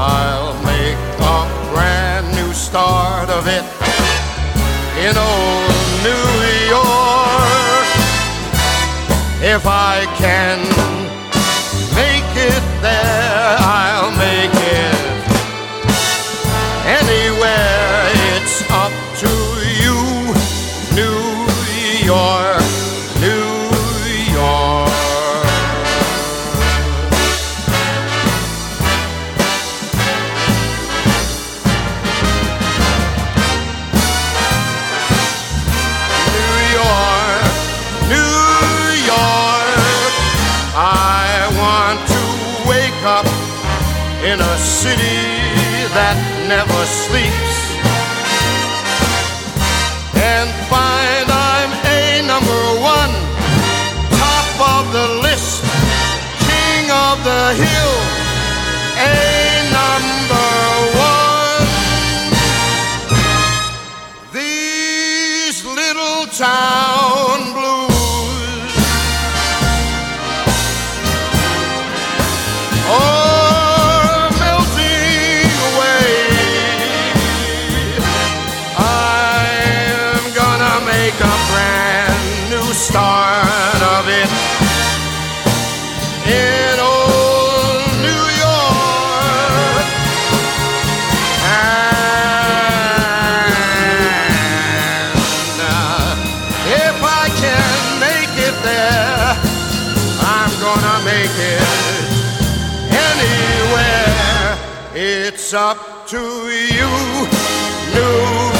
I'll make a brand new start of it in old New York. If I can make it anywhere. It's up to you, New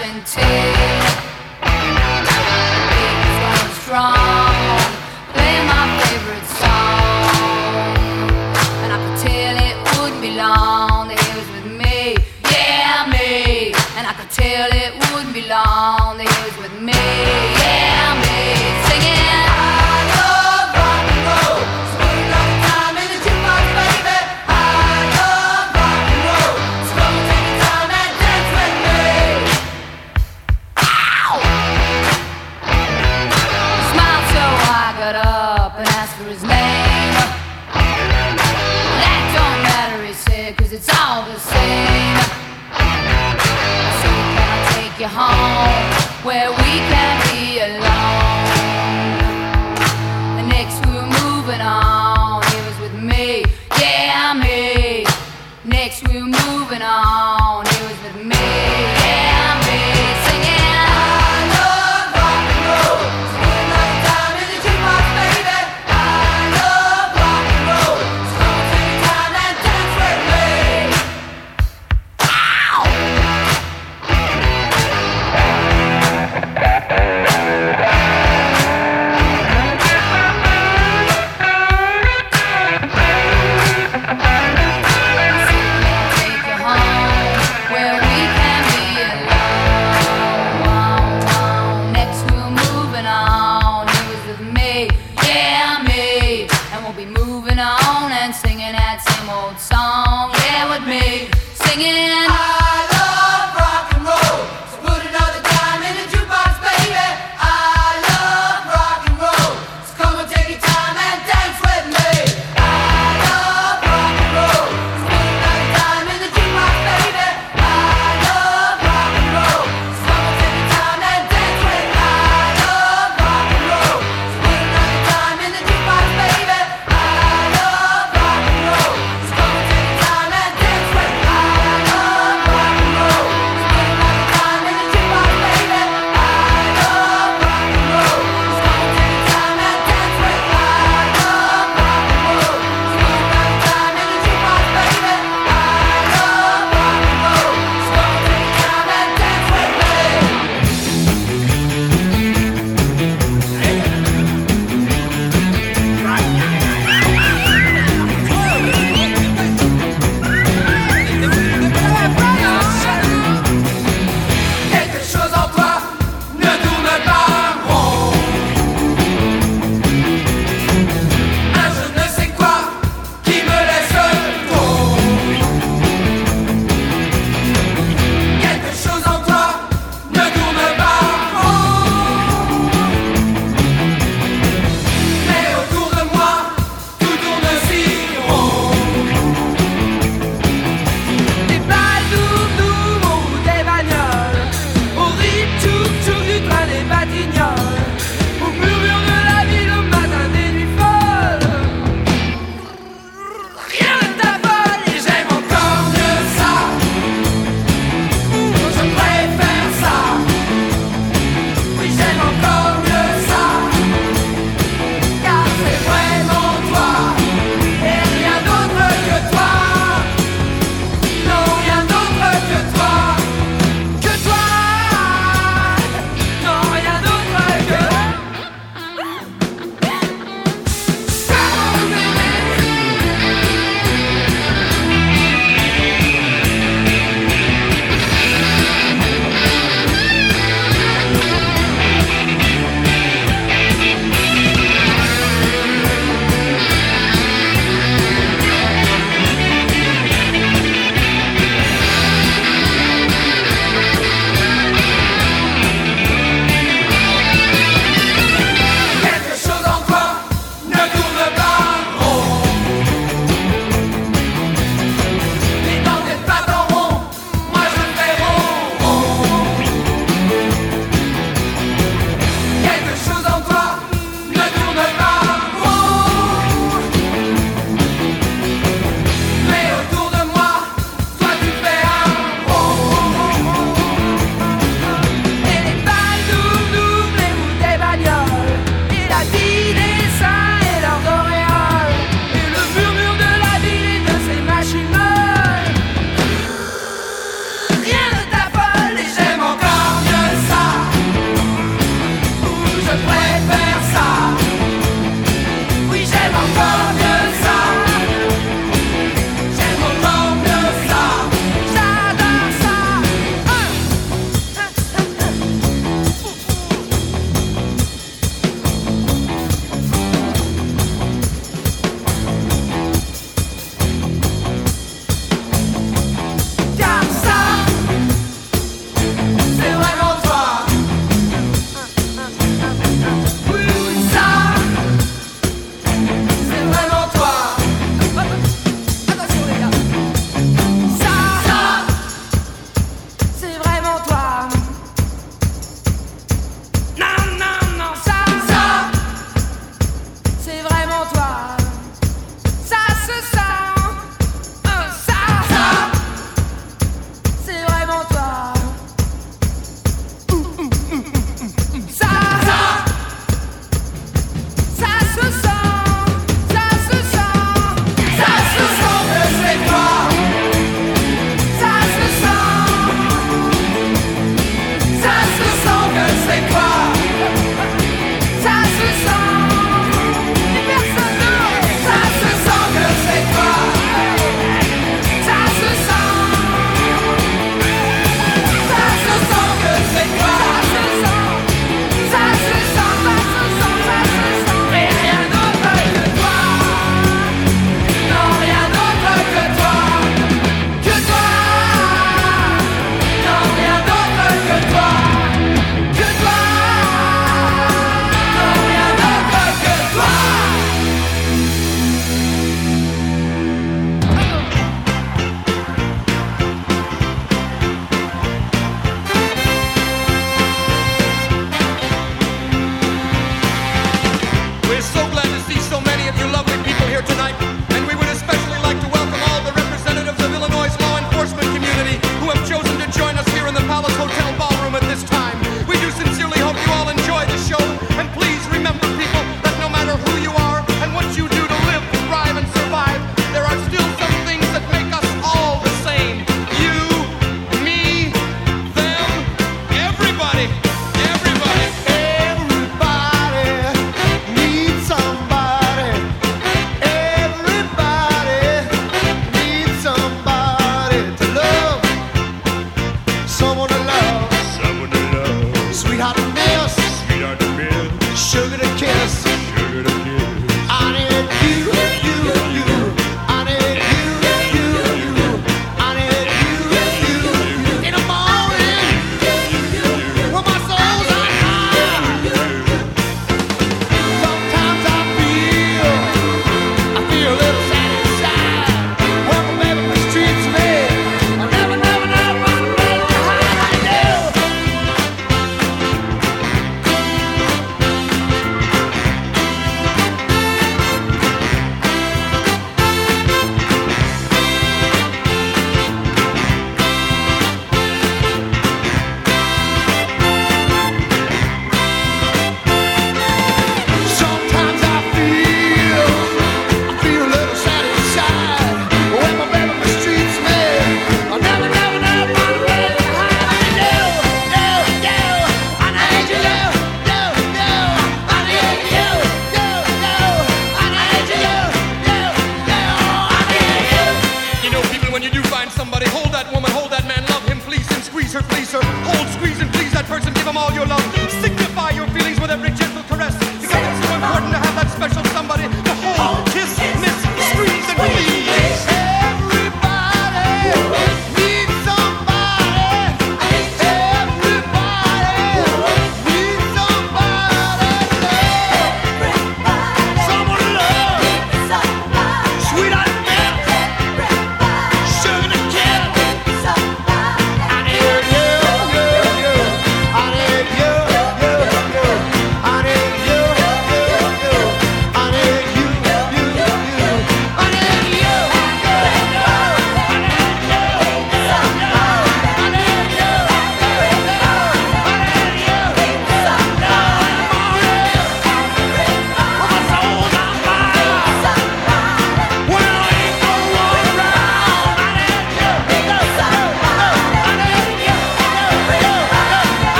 about for his.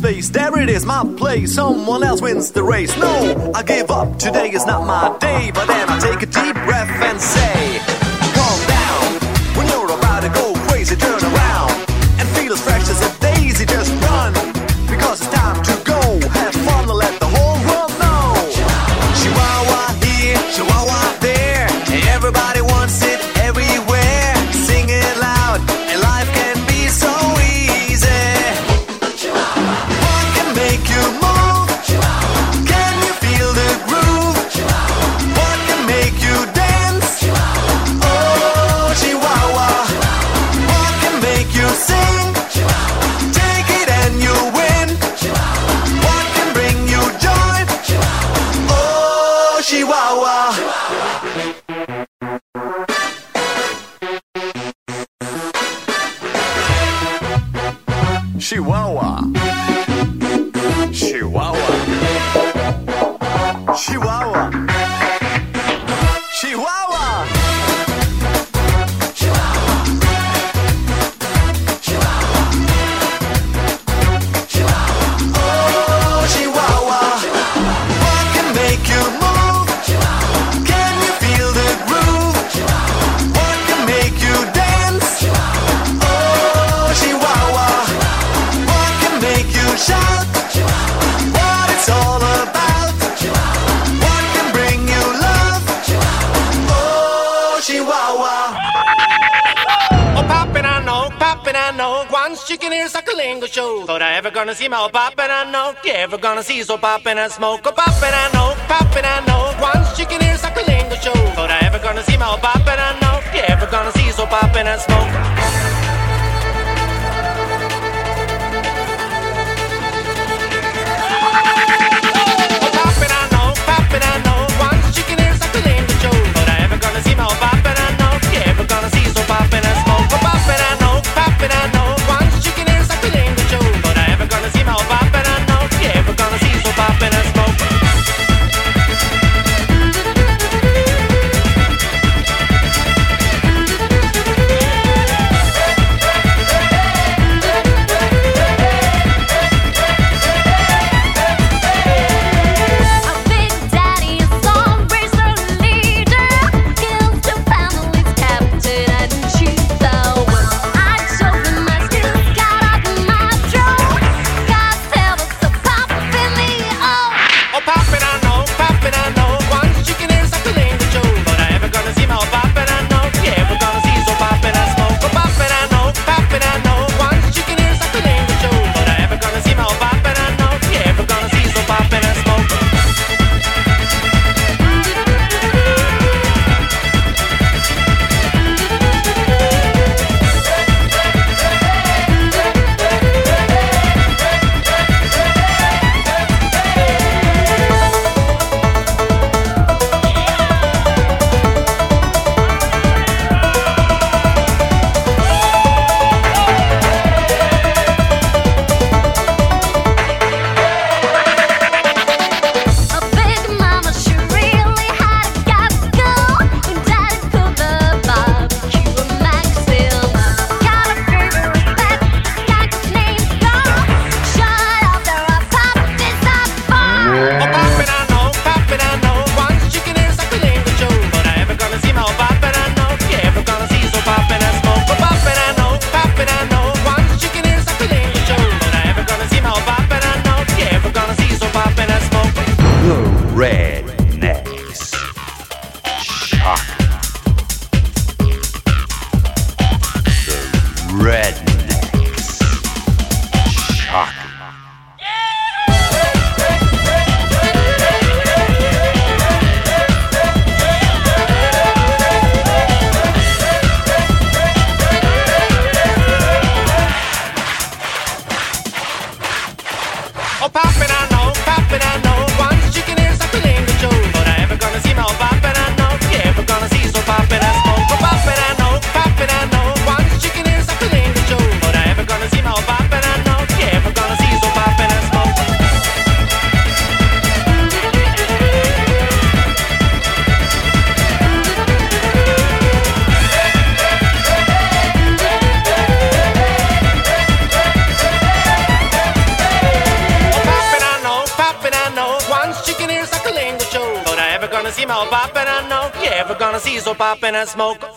time. There it is, my place. Someone else wins the race. No, I give up. Today is not my day. But then I take a deep breath and say. Once chicken ears like a lingo show. Thought I ever gonna see my old pop and I know. You ever gonna see so pop and I smoke a pop and I know. Pop and I know. Once chicken ears like a lingo show. Thought I ever gonna see my old pop and I know. You ever gonna see so pop and I smoke. and I know, poppin', I know. Poppin', I smoke.